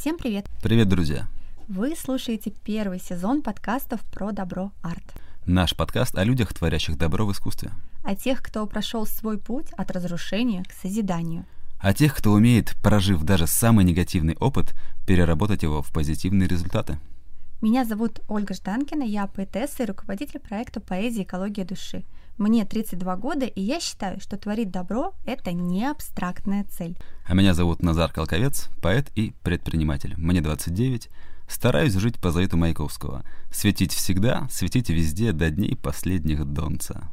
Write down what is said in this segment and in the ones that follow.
Всем привет! Привет, друзья! Вы слушаете первый сезон подкастов про добро арт. Наш подкаст о людях, творящих добро в искусстве. О тех, кто прошел свой путь от разрушения к созиданию. О тех, кто умеет, прожив даже самый негативный опыт, переработать его в позитивные результаты. Меня зовут Ольга Жданкина, я поэтесса и руководитель проекта «Поэзия. Экология души». Мне 32 года, и я считаю, что творить добро — это не абстрактная цель. А меня зовут Назар Колковец, поэт и предприниматель. Мне 29. Стараюсь жить по завету Маяковского. Светить всегда, светить везде до дней последних донца.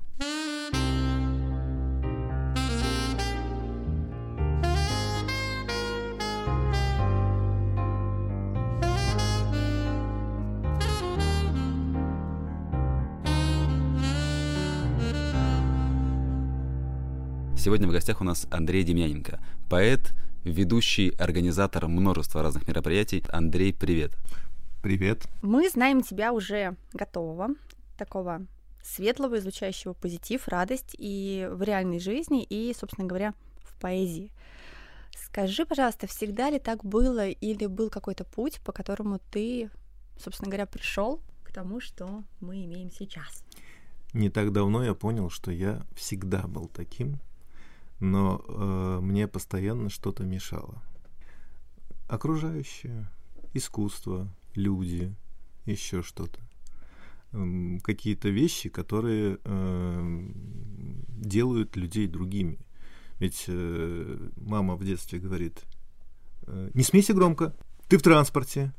Сегодня в гостях у нас Андрей Демьяненко, поэт, ведущий, организатор множества разных мероприятий. Андрей, привет. Привет. Мы знаем тебя уже готового, такого светлого, излучающего позитив, радость и в реальной жизни, и, собственно говоря, в поэзии. Скажи, пожалуйста, всегда ли так было или был какой-то путь, по которому ты, собственно говоря, пришел к тому, что мы имеем сейчас? Не так давно я понял, что я всегда был таким, но э, мне постоянно что-то мешало. Окружающее, искусство, люди, еще что-то. Э, какие-то вещи, которые э, делают людей другими. Ведь э, мама в детстве говорит, э, не смейся громко, ты в транспорте.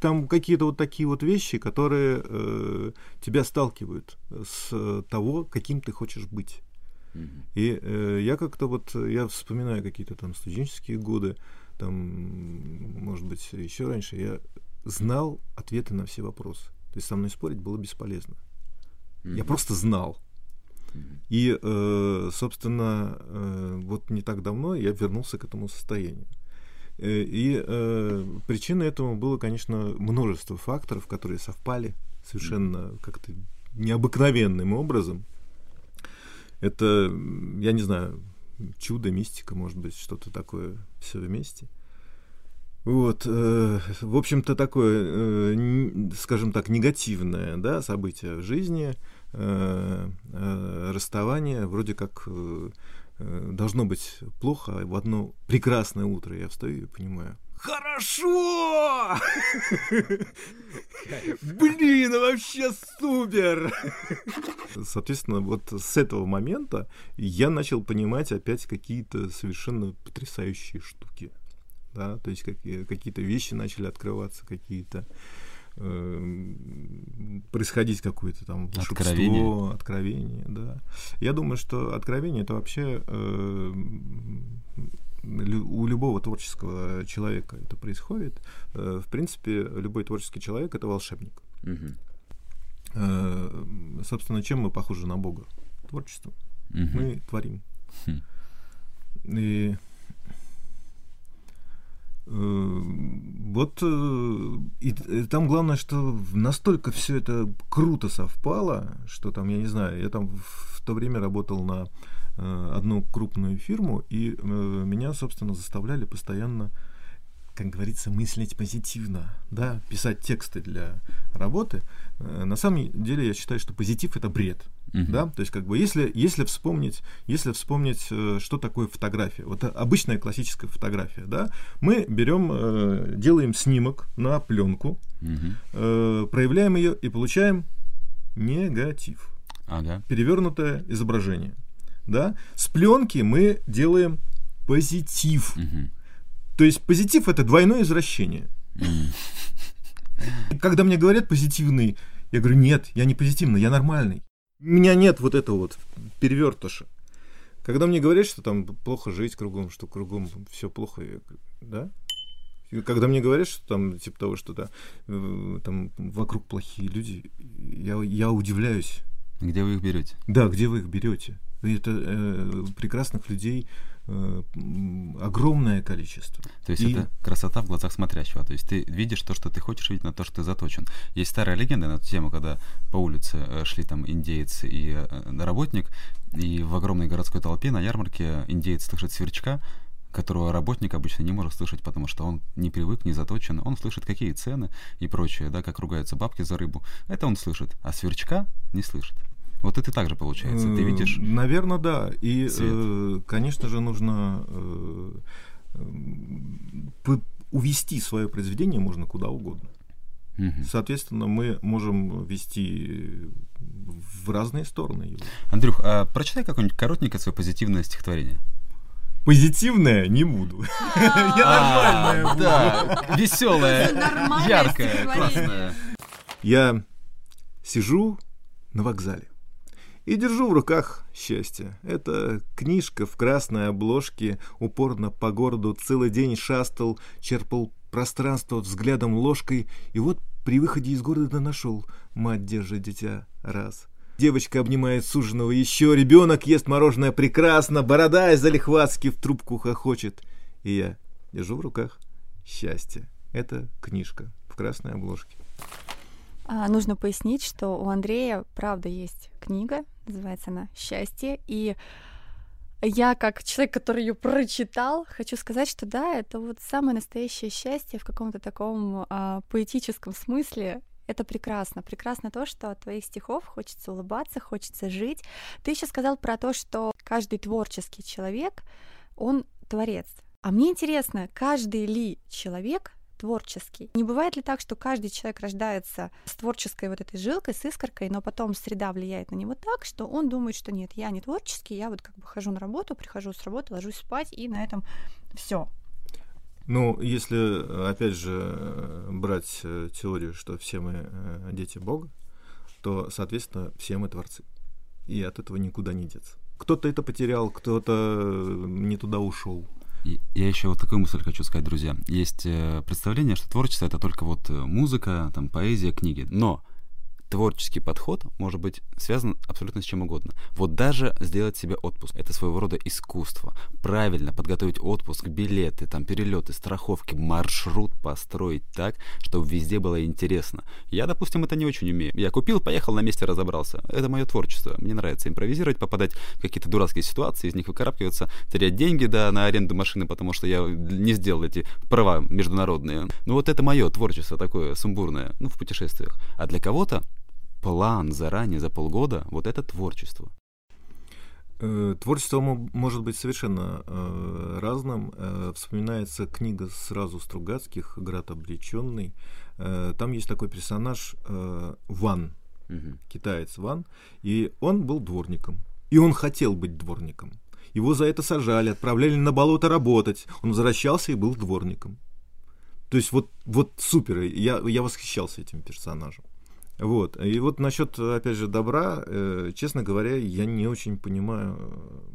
Там какие-то вот такие вот вещи, которые э, тебя сталкивают с того, каким ты хочешь быть. И э, я как-то вот, я вспоминаю какие-то там студенческие годы, там, может быть, еще раньше, я знал ответы на все вопросы. То есть со мной спорить было бесполезно. Mm-hmm. Я просто знал. Mm-hmm. И, э, собственно, э, вот не так давно я вернулся к этому состоянию. Э, и э, причиной этому было, конечно, множество факторов, которые совпали совершенно как-то необыкновенным образом. Это, я не знаю, чудо, мистика, может быть, что-то такое все вместе. Вот, э, в общем-то, такое, э, скажем так, негативное да, событие в жизни, э, э, расставание, вроде как э, э должно быть плохо, а в одно прекрасное утро я встаю и понимаю, Хорошо! Блин, вообще супер! Соответственно, вот с этого момента я начал понимать опять какие-то совершенно потрясающие штуки. Да, то есть какие- какие-то вещи начали открываться, какие-то э, происходить какое-то там откровение. откровение, да. Я думаю, что откровение это вообще э, у любого творческого человека это происходит. Э, в принципе, любой творческий человек это волшебник. Угу. Собственно, чем мы похожи на Бога? Творчеством. Угу. Мы творим. Хм. И э, вот и, и там главное, что настолько все это круто совпало, что там, я не знаю, я там в то время работал на Э, одну крупную фирму, и э, меня, собственно, заставляли постоянно, как говорится, мыслить позитивно, да, писать тексты для работы. Э, на самом деле я считаю, что позитив это бред. Uh-huh. Да? То есть, как бы, если, если вспомнить, если вспомнить, что такое фотография, вот обычная классическая фотография, да, мы берем, делаем снимок на пленку, uh-huh. проявляем ее и получаем негатив. Ага. Перевернутое изображение да, с пленки мы делаем позитив. Угу. То есть позитив это двойное извращение. Угу. Когда мне говорят позитивный, я говорю, нет, я не позитивный, я нормальный. У меня нет вот этого вот перевертыша. Когда мне говорят, что там плохо жить кругом, что кругом все плохо, я, да? когда мне говорят, что там, типа того, что да, э, там вокруг плохие люди, я, я удивляюсь. Где вы их берете? Да, где вы их берете? Это э, прекрасных людей э, огромное количество. То есть и... это красота в глазах смотрящего. То есть ты видишь то, что ты хочешь видеть, на то, что ты заточен. Есть старая легенда на эту тему, когда по улице э, шли там индейцы и э, работник, и в огромной городской толпе на ярмарке индейец слышит сверчка, которого работник обычно не может слышать, потому что он не привык, не заточен. Он слышит, какие цены и прочее, да, как ругаются бабки за рыбу. Это он слышит, а сверчка не слышит. Вот это также получается. Ты видишь? Наверное, да. И, э, конечно же, нужно э, увести свое произведение можно куда угодно. Угу. Соответственно, мы можем вести в разные стороны его. Андрюх, а прочитай какое-нибудь коротенькое свое позитивное стихотворение. Позитивное не буду. Я а, нормальное Да, веселое, яркое, классное. Я сижу на вокзале и держу в руках счастье. Это книжка в красной обложке, упорно по городу целый день шастал, черпал пространство взглядом ложкой, и вот при выходе из города нашел. Мать держит дитя раз. Девочка обнимает суженого еще, ребенок ест мороженое прекрасно, борода из залихватски в трубку хохочет. И я держу в руках счастье. Это книжка в красной обложке. А, нужно пояснить, что у Андрея, правда, есть книга, называется она «Счастье», и я, как человек, который ее прочитал, хочу сказать, что да, это вот самое настоящее счастье в каком-то таком а, поэтическом смысле. Это прекрасно. Прекрасно то, что от твоих стихов хочется улыбаться, хочется жить. Ты еще сказал про то, что каждый творческий человек, он творец. А мне интересно, каждый ли человек творческий. Не бывает ли так, что каждый человек рождается с творческой вот этой жилкой, с искоркой, но потом среда влияет на него так, что он думает, что нет, я не творческий, я вот как бы хожу на работу, прихожу с работы, ложусь спать, и на этом все. Ну, если, опять же, брать э, теорию, что все мы э, дети Бога, то, соответственно, все мы творцы. И от этого никуда не деться. Кто-то это потерял, кто-то не туда ушел. Я еще вот такую мысль хочу сказать, друзья. Есть э, представление, что творчество это только вот э, музыка, там, поэзия, книги. Но творческий подход может быть связан абсолютно с чем угодно. Вот даже сделать себе отпуск. Это своего рода искусство. Правильно подготовить отпуск, билеты, там, перелеты, страховки, маршрут построить так, чтобы везде было интересно. Я, допустим, это не очень умею. Я купил, поехал, на месте разобрался. Это мое творчество. Мне нравится импровизировать, попадать в какие-то дурацкие ситуации, из них выкарабкиваться, терять деньги, да, на аренду машины, потому что я не сделал эти права международные. Ну вот это мое творчество такое сумбурное, ну, в путешествиях. А для кого-то план заранее, за полгода, вот это творчество. Э, творчество может быть совершенно э, разным. Э, вспоминается книга сразу Стругацких «Град обреченный». Э, там есть такой персонаж э, Ван, угу. китаец Ван, и он был дворником. И он хотел быть дворником. Его за это сажали, отправляли на болото работать. Он возвращался и был дворником. То есть вот, вот супер. Я, я восхищался этим персонажем. Вот. И вот насчет, опять же, добра, э, честно говоря, я не очень понимаю,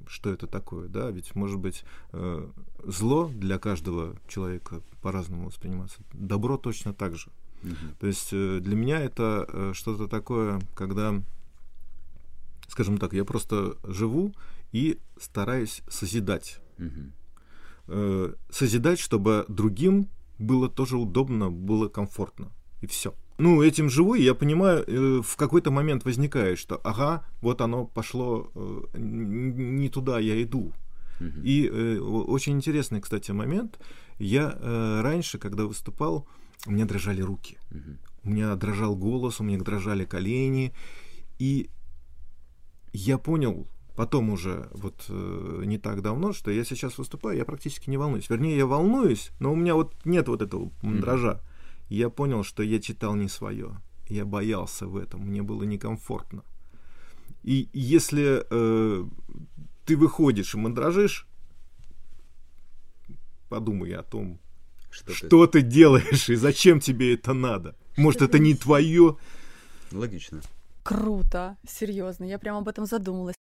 что это такое, да, ведь, может быть, э, зло для каждого человека по-разному восприниматься, добро точно так же. Угу. То есть э, для меня это э, что-то такое, когда, скажем так, я просто живу и стараюсь созидать. Угу. Э, созидать, чтобы другим было тоже удобно, было комфортно. И все ну, этим живу, и я понимаю, э, в какой-то момент возникает, что ага, вот оно пошло э, не туда, я иду. Uh-huh. И э, очень интересный, кстати, момент. Я э, раньше, когда выступал, у меня дрожали руки. Uh-huh. У меня дрожал голос, у меня дрожали колени. И я понял потом уже, вот э, не так давно, что я сейчас выступаю, я практически не волнуюсь. Вернее, я волнуюсь, но у меня вот нет вот этого дрожа. Я понял, что я читал не свое. Я боялся в этом, мне было некомфортно. И если э, ты выходишь и мандражишь, подумай о том, что, что ты... ты делаешь и зачем тебе это надо. Может, это не твое. Логично. Круто, серьезно, я прямо об этом задумалась.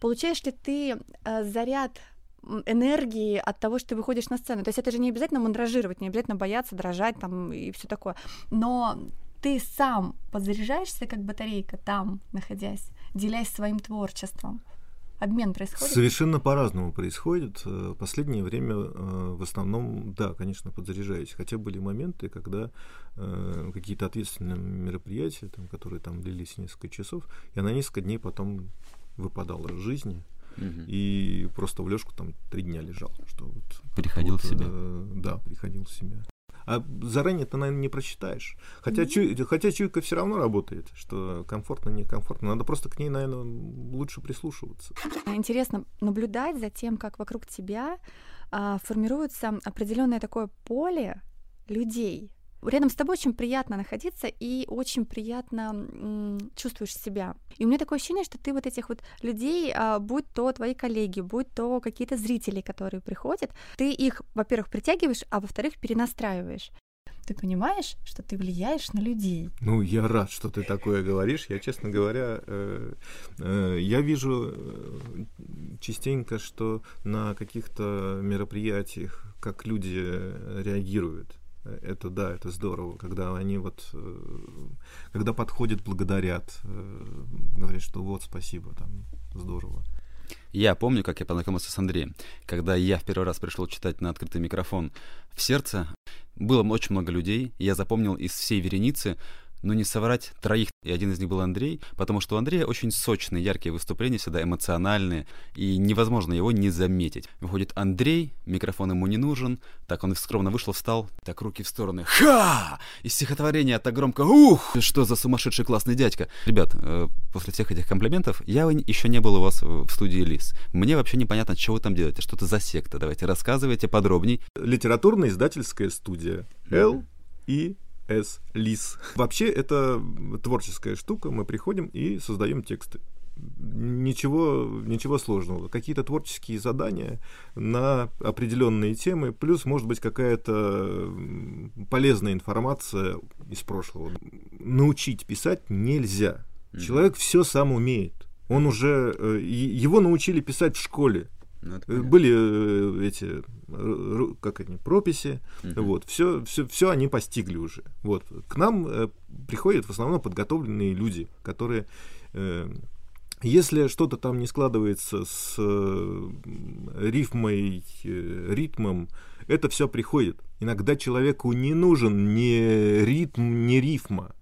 Получаешь ли ты э, заряд энергии от того, что ты выходишь на сцену. То есть это же не обязательно мандражировать, не обязательно бояться, дрожать там и все такое. Но ты сам подзаряжаешься как батарейка там, находясь, делясь своим творчеством. Обмен происходит? Совершенно по-разному происходит. Э, последнее время э, в основном, да, конечно, подзаряжаюсь. Хотя были моменты, когда э, какие-то ответственные мероприятия, там, которые там длились несколько часов, я на несколько дней потом выпадал из жизни Угу. И просто в лёжку там три дня лежал. Что вот, приходил вот, в себя. Э, да, приходил в себя. А заранее ты, наверное, не прочитаешь. Хотя, mm-hmm. чуй, хотя чуйка все равно работает, что комфортно, некомфортно. Надо просто к ней, наверное, лучше прислушиваться. Интересно наблюдать за тем, как вокруг тебя а, формируется определенное такое поле людей, Рядом с тобой очень приятно находиться и очень приятно чувствуешь себя. И у меня такое ощущение, что ты вот этих вот людей, а, будь то твои коллеги, будь то какие-то зрители, которые приходят, ты их, во-первых, притягиваешь, а во-вторых, перенастраиваешь. Ты понимаешь, что ты влияешь на людей? Ну, я рад, что ты такое говоришь. Я, честно говоря, э, э, я вижу э, частенько, что на каких-то мероприятиях, как люди реагируют это да, это здорово, когда они вот, э, когда подходят, благодарят, э, говорят, что вот, спасибо, там, здорово. Я помню, как я познакомился с Андреем. Когда я в первый раз пришел читать на открытый микрофон в сердце, было очень много людей, я запомнил из всей вереницы ну не соврать, троих, и один из них был Андрей, потому что у Андрея очень сочные, яркие выступления, всегда эмоциональные, и невозможно его не заметить. Выходит Андрей, микрофон ему не нужен, так он скромно вышел, встал, так руки в стороны, ха! И стихотворение так громко, ух! Что за сумасшедший классный дядька. Ребят, э, после всех этих комплиментов, я еще не был у вас в студии Лис. Мне вообще непонятно, что вы там делаете, что это за секта, давайте рассказывайте подробней. Литературно-издательская студия Л и с. Лис. Вообще, это творческая штука. Мы приходим и создаем тексты. Ничего, ничего сложного. Какие-то творческие задания на определенные темы, плюс, может быть, какая-то полезная информация из прошлого. Научить писать нельзя. Человек все сам умеет. Он уже э, его научили писать в школе. Ну, э, Были э, эти, как они, прописи, угу. вот, все, все, все они постигли уже. Вот, к нам э, приходят в основном подготовленные люди, которые, э, если что-то там не складывается с э, рифмой, э, ритмом, это все приходит. Иногда человеку не нужен ни ритм, ни рифма.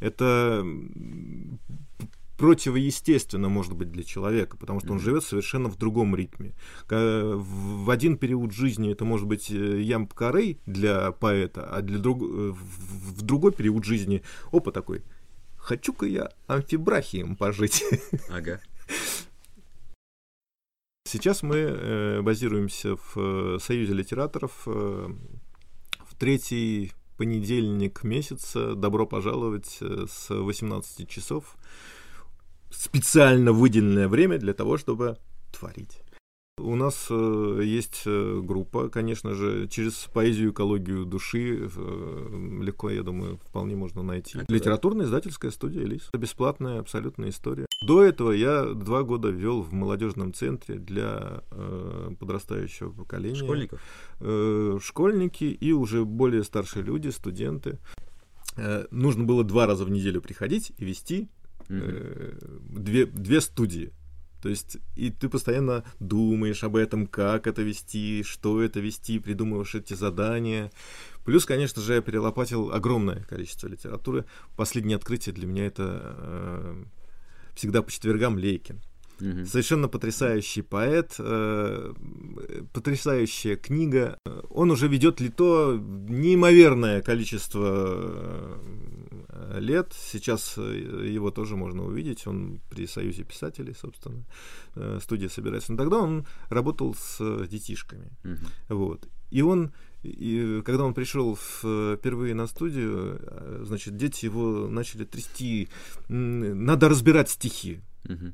Это противоестественно может быть для человека, потому что он живет совершенно в другом ритме. В один период жизни это может быть э, ям корей для поэта, а для друг... Э, в другой период жизни опа такой, хочу-ка я амфибрахием пожить. Ага. Сейчас мы э, базируемся в Союзе литераторов в третий понедельник месяца. Добро пожаловать с 18 часов специально выделенное время для того, чтобы творить. У нас э, есть э, группа, конечно же, через поэзию, экологию души э, легко, я думаю, вполне можно найти. Литературная издательская студия Элис. Это бесплатная абсолютная история. До этого я два года вел в молодежном центре для э, подрастающего поколения. Школьников? Э, школьники и уже более старшие люди, студенты. Э, нужно было два раза в неделю приходить и вести mm-hmm. две, две студии. То есть, и ты постоянно думаешь об этом, как это вести, что это вести, придумываешь эти задания. Плюс, конечно же, я перелопатил огромное количество литературы. Последнее открытие для меня это э, всегда по четвергам Лейкин. Угу. Совершенно потрясающий поэт, э, потрясающая книга. Он уже ведет ли то неимоверное количество э, лет. Сейчас э, его тоже можно увидеть. Он при Союзе писателей, собственно, э, студия собирается. Но тогда он работал с детишками. Угу. Вот. И он и когда он пришел впервые на студию, значит, дети его начали трясти. Надо разбирать стихи. Угу.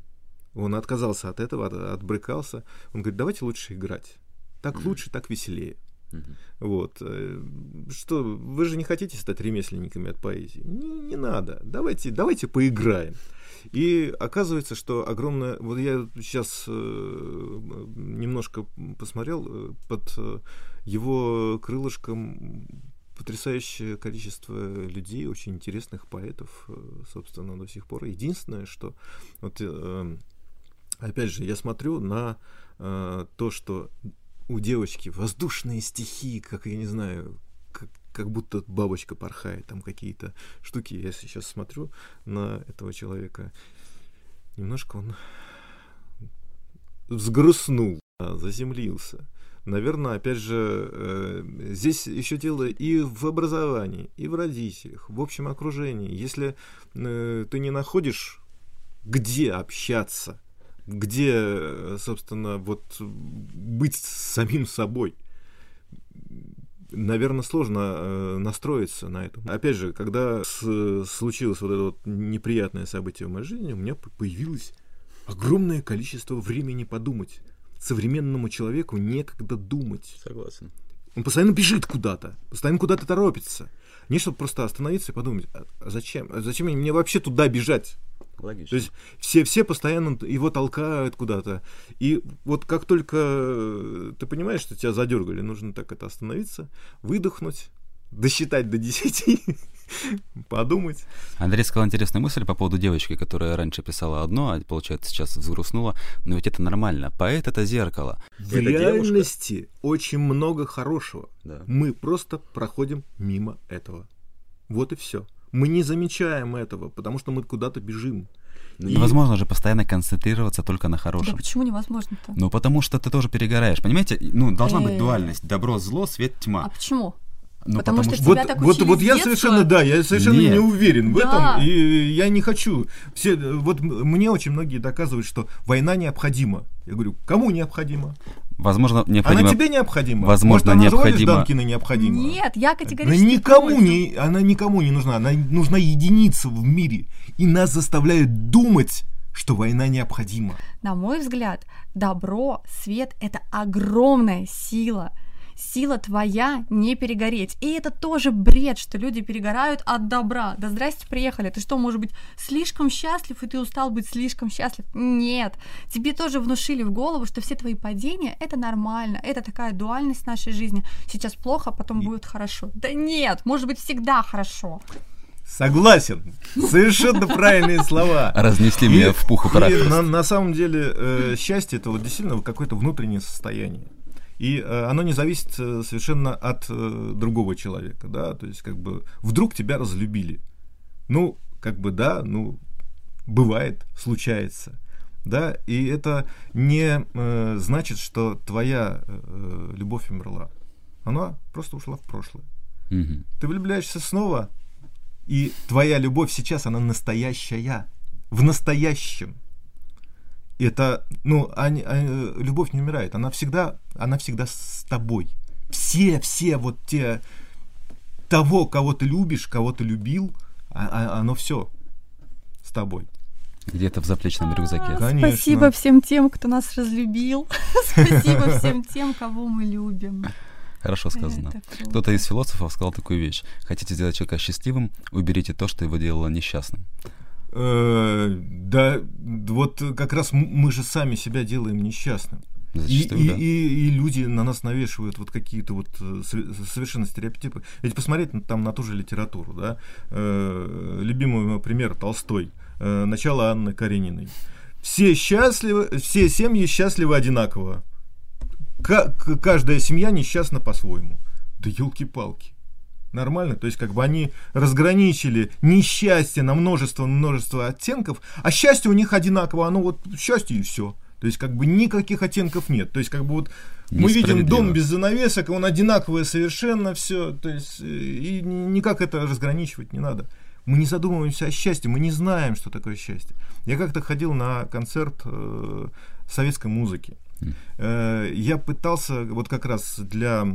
Он отказался от этого, от, отбрыкался. Он говорит, давайте лучше играть. Так mm-hmm. лучше, так веселее. Mm-hmm. Вот. Э, что, вы же не хотите стать ремесленниками от поэзии? Не, не надо. Давайте, давайте поиграем. И оказывается, что огромное... Вот я сейчас э, немножко посмотрел, э, под э, его крылышком потрясающее количество людей, очень интересных поэтов, собственно, до сих пор. Единственное, что вот э, опять же, я смотрю на э, то, что у девочки воздушные стихи, как я не знаю, как, как будто бабочка порхает, там какие-то штуки. Я сейчас смотрю на этого человека, немножко он взгрустнул, заземлился. Наверное, опять же, э, здесь еще дело и в образовании, и в родителях, в общем окружении. Если э, ты не находишь, где общаться, где, собственно, вот быть самим собой, наверное, сложно э, настроиться на это. Опять же, когда случилось вот это вот неприятное событие в моей жизни, у меня появилось огромное количество времени подумать. Современному человеку некогда думать. Согласен. Он постоянно бежит куда-то, постоянно куда-то торопится. Не чтобы просто остановиться и подумать, а, а зачем? А зачем мне вообще туда бежать? Логично. То есть все, все постоянно его толкают куда-то. И вот как только э, ты понимаешь, что тебя задергали, нужно так это остановиться, выдохнуть, досчитать до 10, подумать. Андрей сказал интересную мысль по поводу девочки, которая раньше писала одно, а получается сейчас взгрустнула. Но ведь это нормально. Поэт — это зеркало. В это реальности девушка... очень много хорошего. Да. Мы просто проходим мимо этого. Вот и все. Мы не замечаем этого, потому что мы куда-то бежим. И... Невозможно же постоянно концентрироваться только на хорошем. Да почему невозможно-то? Ну, потому что ты тоже перегораешь. Понимаете? Ну, должна быть дуальность. Добро, зло, свет, тьма. А почему? Ну, потому, потому что, что тебя вот, так вот, вот я совершенно, да, я совершенно Нет. не уверен в да. этом, и я не хочу. Все, вот мне очень многие доказывают, что война необходима. Я говорю, кому необходима? Возможно, необходимо... Она тебе необходима? Возможно, Может, она необходимо... Данкина необходима? Нет, я категорически она никому не, Она никому не нужна. Она нужна единица в мире. И нас заставляют думать, что война необходима. На мой взгляд, добро, свет — это огромная сила — сила твоя не перегореть. И это тоже бред, что люди перегорают от добра. Да здрасте, приехали. Ты что, может быть, слишком счастлив, и ты устал быть слишком счастлив? Нет. Тебе тоже внушили в голову, что все твои падения — это нормально, это такая дуальность нашей жизни. Сейчас плохо, а потом будет хорошо. Да нет, может быть, всегда хорошо. Согласен. Совершенно правильные слова. Разнесли меня в пух и прах. На, на самом деле, э, счастье это вот действительно какое-то внутреннее состояние. И э, оно не зависит э, совершенно от э, другого человека, да, то есть как бы вдруг тебя разлюбили. Ну, как бы да, ну, бывает, случается, да, и это не э, значит, что твоя э, любовь умерла. Она просто ушла в прошлое. Угу. Ты влюбляешься снова, и твоя любовь сейчас, она настоящая, в настоящем это, ну, они, они, любовь не умирает, она всегда, она всегда с тобой. Все, все вот те, того, кого ты любишь, кого ты любил, а, а, оно все с тобой. Где-то в заплечном рюкзаке. Конечно. Спасибо всем тем, кто нас разлюбил. Спасибо всем тем, кого мы любим. Хорошо сказано. Кто-то из философов сказал такую вещь. Хотите сделать человека счастливым, уберите то, что его делало несчастным. Э, да, вот как раз мы же сами себя делаем несчастным. Зачастую, и, да. и, и, и люди на нас навешивают вот какие-то вот э, совершенно стереотипы. Ведь посмотреть там на ту же литературу, да, э, любимый пример Толстой, э, начало Анны Карениной. Все счастливы, все семьи счастливы одинаково. К- каждая семья несчастна по-своему. Да елки-палки нормально. То есть, как бы они разграничили несчастье на множество-множество оттенков, а счастье у них одинаково, оно вот счастье и все. То есть, как бы никаких оттенков нет. То есть, как бы вот мы видим дом без занавесок, он одинаковый совершенно все. То есть, э, и никак это разграничивать не надо. Мы не задумываемся о счастье, мы не знаем, что такое счастье. Я как-то ходил на концерт э, советской музыки. Э, я пытался вот как раз для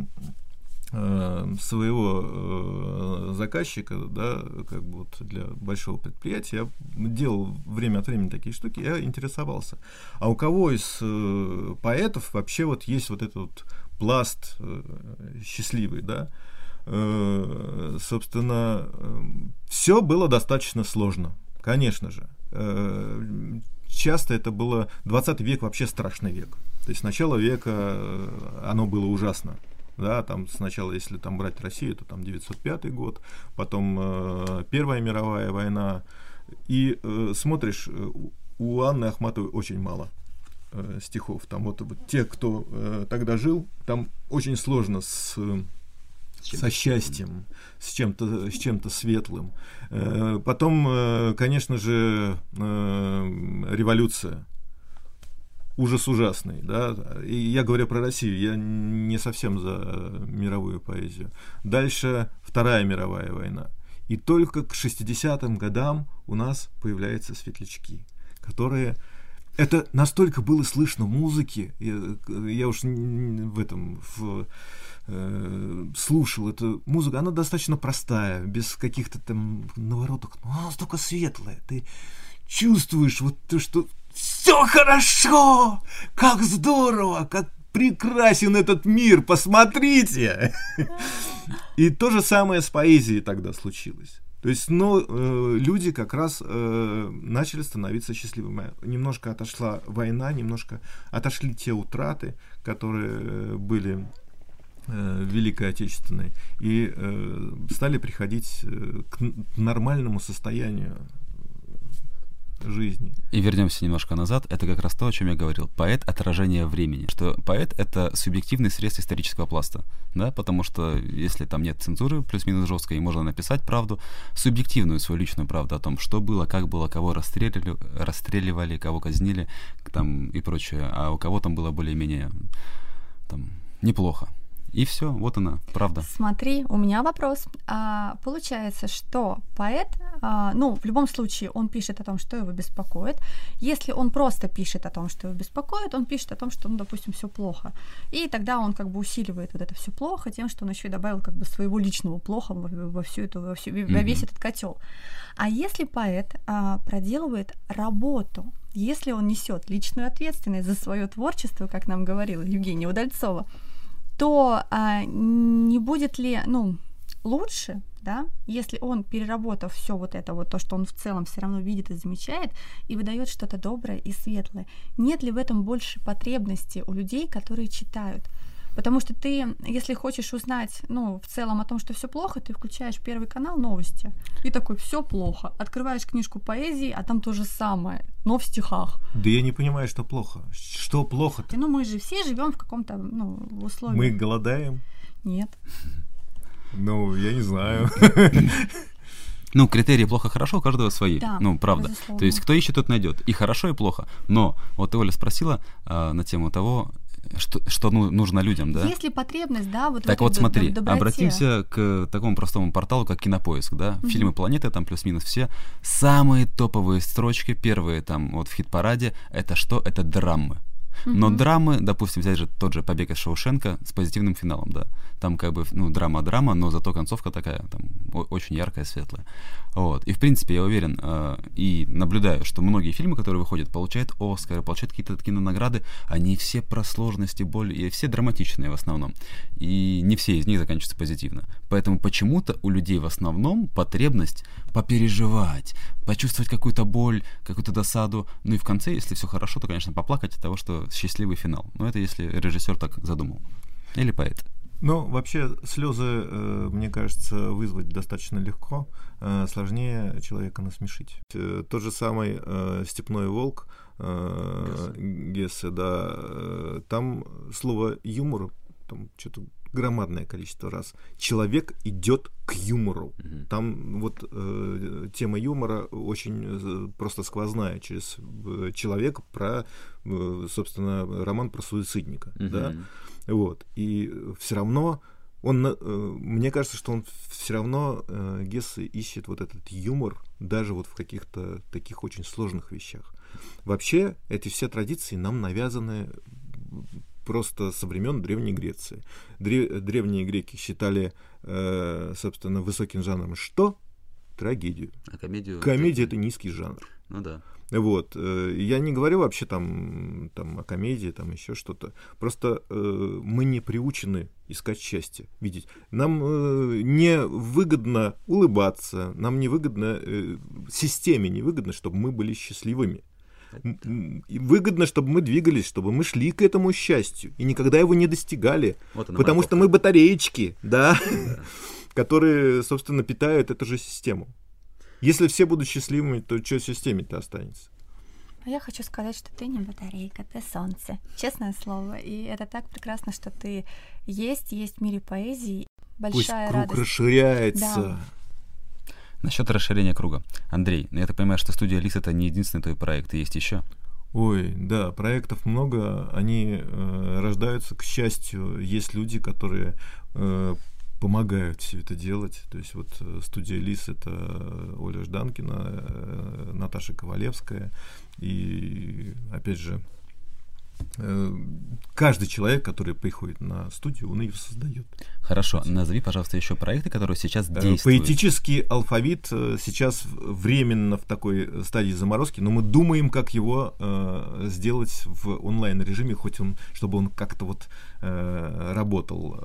своего э, заказчика, да, как бы вот для большого предприятия, я делал время от времени такие штуки, я интересовался. А у кого из э, поэтов вообще вот есть вот этот вот пласт счастливый, да? Собственно, все было достаточно сложно, конечно же. Часто это было 20 век вообще страшный век. То есть начало века оно было ужасно да, там сначала, если там брать Россию, то там 905 год, потом э, Первая мировая война, и э, смотришь, э, у Анны Ахматовой очень мало э, стихов, там вот, вот те, кто э, тогда жил, там очень сложно с со счастьем, с чем-то с чем-то светлым. Э, потом, э, конечно же, революция ужас ужасный, да, и я говорю про Россию, я не совсем за мировую поэзию. Дальше Вторая мировая война. И только к 60-м годам у нас появляются светлячки, которые это настолько было слышно музыки, я, я уж в этом в, э, слушал эту музыку, она достаточно простая, без каких-то там наворотов, но она настолько светлая, ты чувствуешь вот то, что все хорошо, как здорово, как прекрасен этот мир, посмотрите. И то же самое с поэзией тогда случилось. То есть, ну, э, люди как раз э, начали становиться счастливыми. Немножко отошла война, немножко отошли те утраты, которые э, были э, Великой Отечественной, и э, стали приходить э, к нормальному состоянию жизни. И вернемся немножко назад. Это как раз то, о чем я говорил. Поэт — отражение времени. Что поэт — это субъективный средств исторического пласта. Да? Потому что если там нет цензуры, плюс-минус жесткой, и можно написать правду, субъективную свою личную правду о том, что было, как было, кого расстреливали, расстреливали кого казнили там, и прочее. А у кого там было более-менее там, неплохо. И все, вот она, правда. Смотри, у меня вопрос. А, получается, что поэт, а, ну, в любом случае, он пишет о том, что его беспокоит. Если он просто пишет о том, что его беспокоит, он пишет о том, что, ну, допустим, все плохо. И тогда он как бы усиливает вот это все плохо тем, что он еще и добавил как бы своего личного плохо во, во всю эту, во, всю, во весь этот котел. А если поэт а, проделывает работу, если он несет личную ответственность за свое творчество, как нам говорила Евгения Удальцова, то а, не будет ли, ну, лучше, да, если он, переработав все вот это, вот то, что он в целом все равно видит и замечает, и выдает что-то доброе и светлое, нет ли в этом больше потребности у людей, которые читают? Потому что ты, если хочешь узнать, ну, в целом о том, что все плохо, ты включаешь первый канал новости и такой, все плохо. Открываешь книжку поэзии, а там то же самое, но в стихах. Да я не понимаю, что плохо. Что плохо-то? Ну, мы же все живем в каком-то, ну, условии. Мы голодаем? Нет. Ну, я не знаю. Ну, критерии плохо-хорошо у каждого свои. Да, ну, правда. безусловно. То есть, кто ищет, тот найдет. И хорошо, и плохо. Но вот ты, Оля, спросила э, на тему того, что, что ну, нужно людям, да? Есть ли потребность, да, вот Так вот смотри, доброте? обратимся к такому простому порталу, как Кинопоиск, да? Мгм. Фильмы планеты, там плюс-минус все. Самые топовые строчки, первые там вот в хит-параде, это что? Это драмы. Но драмы, допустим, взять же тот же «Побег из Шоушенка» с позитивным финалом, да. Там как бы, ну, драма-драма, но зато концовка такая, там, очень яркая, светлая. Вот. И, в принципе, я уверен э, и наблюдаю, что многие фильмы, которые выходят, получают Оскары, получают какие-то кинонаграды, они все про сложности, боль, и все драматичные в основном. И не все из них заканчиваются позитивно. Поэтому почему-то у людей в основном потребность попереживать, почувствовать какую-то боль, какую-то досаду. Ну и в конце, если все хорошо, то, конечно, поплакать от того, что счастливый финал. Но это если режиссер так задумал. Или поэт. Ну, вообще, слезы, э, мне кажется, вызвать достаточно легко. Э, сложнее человека насмешить. Э, Тот же самый «Степной волк» Гессе, да, там слово «юмор» там что-то громадное количество раз. Человек идет к юмору. Мгм. Там вот э, тема юмора очень э, просто сквозная через э, человека про, э, собственно, роман про суицидника, да. Мгм. Вот. И все равно он, э, мне кажется, что он все равно э, Гессе ищет вот этот юмор даже вот в каких-то таких очень сложных вещах. Вообще эти все традиции нам навязаны просто со времен Древней Греции. Дре- древние греки считали, э, собственно, высоким жанром что? Трагедию. А комедию... Комедия это низкий жанр. Ну да. Вот. э, Я не говорю вообще там, там о комедии, там еще что-то. Просто э, мы не приучены искать счастье, видеть. Нам э, не выгодно улыбаться, нам не выгодно, э, системе не выгодно, чтобы мы были счастливыми. Выгодно, чтобы мы двигались, чтобы мы шли к этому счастью и никогда его не достигали. Вот она Потому что мы батареечки, да, которые, собственно, питают эту же систему. Если все будут счастливыми, то что системе-то останется? А я хочу сказать, что ты не батарейка, ты солнце. Честное слово. И это так прекрасно, что ты есть, есть в мире поэзии. Пусть Большая круг радость. расширяется. Да. Насчет расширения круга. Андрей, ну, я так понимаю, что студия Лис это не единственный твой проект, есть еще. Ой, да, проектов много, они э, рождаются, к счастью, есть люди, которые э, помогают все это делать. То есть вот э, студия Лис это Оля Жданкина, э, Наташа Ковалевская и опять же Э, каждый человек, который приходит на студию, он ее создает. Хорошо, назови, пожалуйста, еще проекты, которые сейчас э, действуют. Поэтический алфавит э, сейчас временно в такой стадии заморозки, но мы думаем, как его э, сделать в онлайн режиме, хоть он, чтобы он как-то вот э, работал.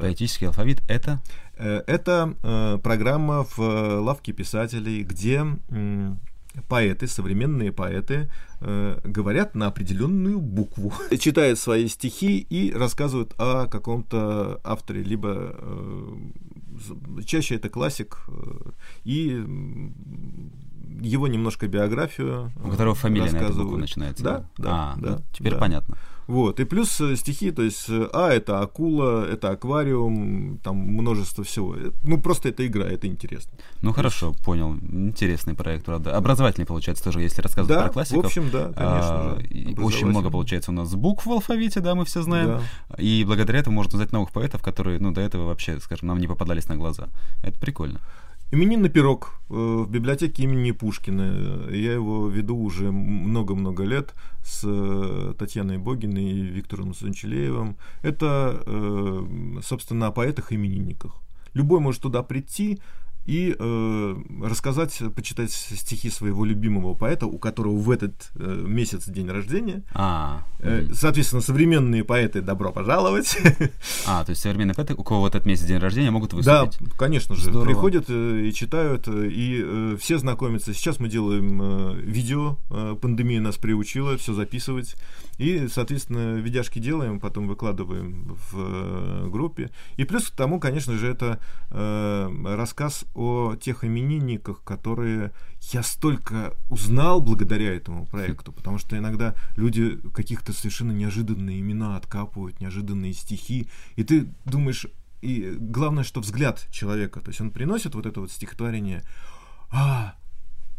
Поэтический алфавит это? Это э, программа в лавке писателей, где э, поэты, современные поэты, э, говорят на определенную букву, читают свои стихи и рассказывают о каком-то авторе, либо э, чаще это классик, э, и его немножко биографию. У которого фамилия на эту начинается. Да, да. А, да, ну, теперь да. понятно. Вот, и плюс э, стихи, то есть, э, а, это акула, это аквариум, там множество всего. Э, ну, просто это игра, это интересно. Ну, хорошо, понял. Интересный проект, правда. Образовательный, получается, тоже, если рассказывать да, про классиков. в общем, да, конечно а, же. Очень много, получается, у нас букв в алфавите, да, мы все знаем. Да. И благодаря этому можно узнать новых поэтов, которые, ну, до этого вообще, скажем, нам не попадались на глаза. Это прикольно. Именинный пирог э, в библиотеке имени Пушкина. Я его веду уже много-много лет с э, Татьяной Богиной и Виктором Санчелеевым. Это, э, собственно, о поэтах-именинниках. Любой может туда прийти, и э, рассказать, почитать стихи своего любимого поэта, у которого в этот э, месяц день рождения. А, э, соответственно, современные поэты добро пожаловать. А, то есть современные поэты, у кого в этот месяц день рождения, могут выступить? Да, конечно же. Здорово. Приходят э, и читают, э, и э, все знакомятся. Сейчас мы делаем э, видео, э, пандемия нас приучила все записывать. И, соответственно, видяшки делаем, потом выкладываем в э, группе. И плюс к тому, конечно же, это э, рассказ о тех именинниках, которые я столько узнал благодаря этому проекту, потому что иногда люди каких-то совершенно неожиданные имена откапывают, неожиданные стихи, и ты думаешь, и главное, что взгляд человека, то есть он приносит вот это вот стихотворение, а,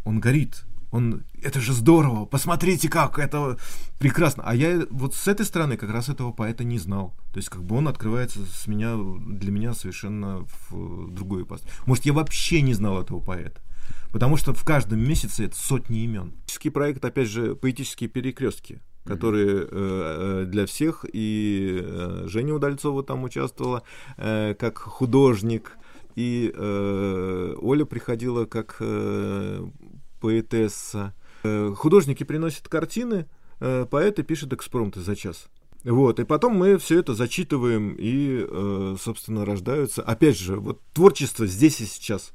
он горит, он, это же здорово, посмотрите как, это прекрасно. А я вот с этой стороны как раз этого поэта не знал. То есть как бы он открывается с меня, для меня совершенно в другой ипостась. Может, я вообще не знал этого поэта. Потому что в каждом месяце это сотни имен. Поэтический проект, опять же, поэтические перекрестки которые э, для всех, и э, Женя Удальцова там участвовала э, как художник, и э, Оля приходила как э, поэтесса. Э, художники приносят картины, э, поэты пишут экспромты за час. Вот, и потом мы все это зачитываем, и, э, собственно, рождаются. Опять же, вот творчество здесь и сейчас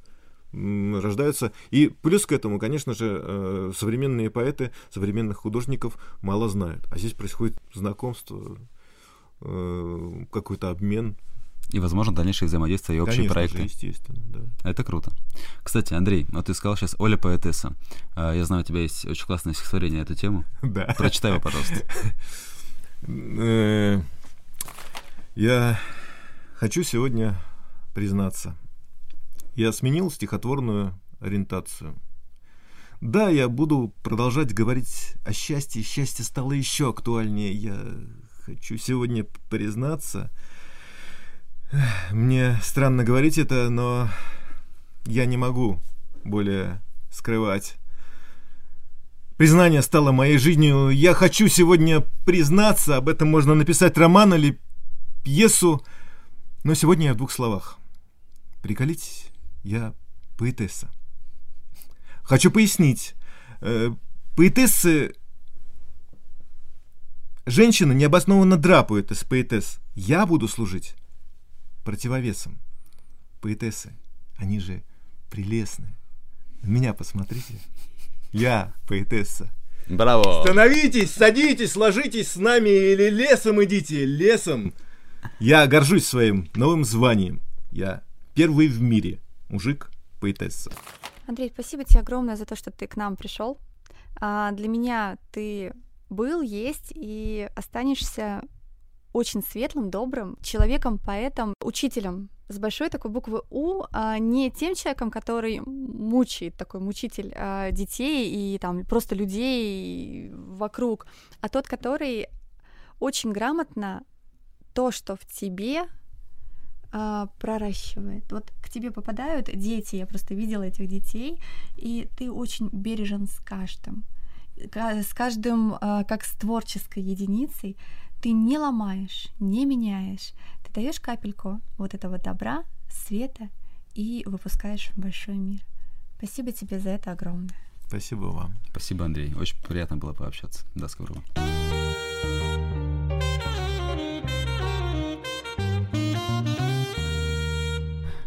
рождаются. И плюс к этому, конечно же, современные поэты, современных художников мало знают. А здесь происходит знакомство, какой-то обмен. И, возможно, дальнейшее взаимодействие и общие Конечно проекты. Же, естественно, да. Это круто. Кстати, Андрей, вот ты сказал сейчас Оля поэтесса. А, Я знаю, у тебя есть очень классное стихотворение на эту тему. Да. Прочитай его, пожалуйста. Э, Я хочу сегодня признаться. Я сменил стихотворную ориентацию. Да, я буду продолжать говорить о счастье. Счастье стало еще актуальнее. Я хочу сегодня признаться. Мне странно говорить это, но я не могу более скрывать. Признание стало моей жизнью. Я хочу сегодня признаться, об этом можно написать роман или пьесу, но сегодня я в двух словах. Приколитесь, я поэтесса. Хочу пояснить. Э, поэтессы... Женщины необоснованно драпают из поэтесс. Я буду служить противовесом. Поэтессы, они же прелестны. На меня посмотрите. Я поэтесса. Браво! Становитесь, садитесь, ложитесь с нами или лесом идите, лесом. Я горжусь своим новым званием. Я первый в мире мужик поэтесса. Андрей, спасибо тебе огромное за то, что ты к нам пришел. А, для меня ты был, есть и останешься очень светлым, добрым человеком, поэтом, учителем с большой такой буквы У, а не тем человеком, который мучает, такой мучитель а, детей и там просто людей вокруг, а тот, который очень грамотно то, что в тебе а, проращивает. Вот к тебе попадают дети, я просто видела этих детей, и ты очень бережен с каждым. С каждым, а, как с творческой единицей, ты не ломаешь, не меняешь. Ты даешь капельку вот этого добра, света и выпускаешь в большой мир. Спасибо тебе за это огромное. Спасибо вам. Спасибо, Андрей. Очень приятно было пообщаться. До скорого.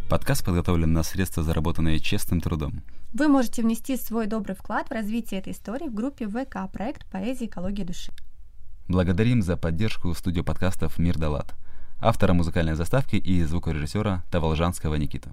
Подкаст подготовлен на средства, заработанные честным трудом. Вы можете внести свой добрый вклад в развитие этой истории в группе ВК «Проект Поэзия экология души». Благодарим за поддержку студию подкастов «Мир Далат», автора музыкальной заставки и звукорежиссера Таволжанского Никиту.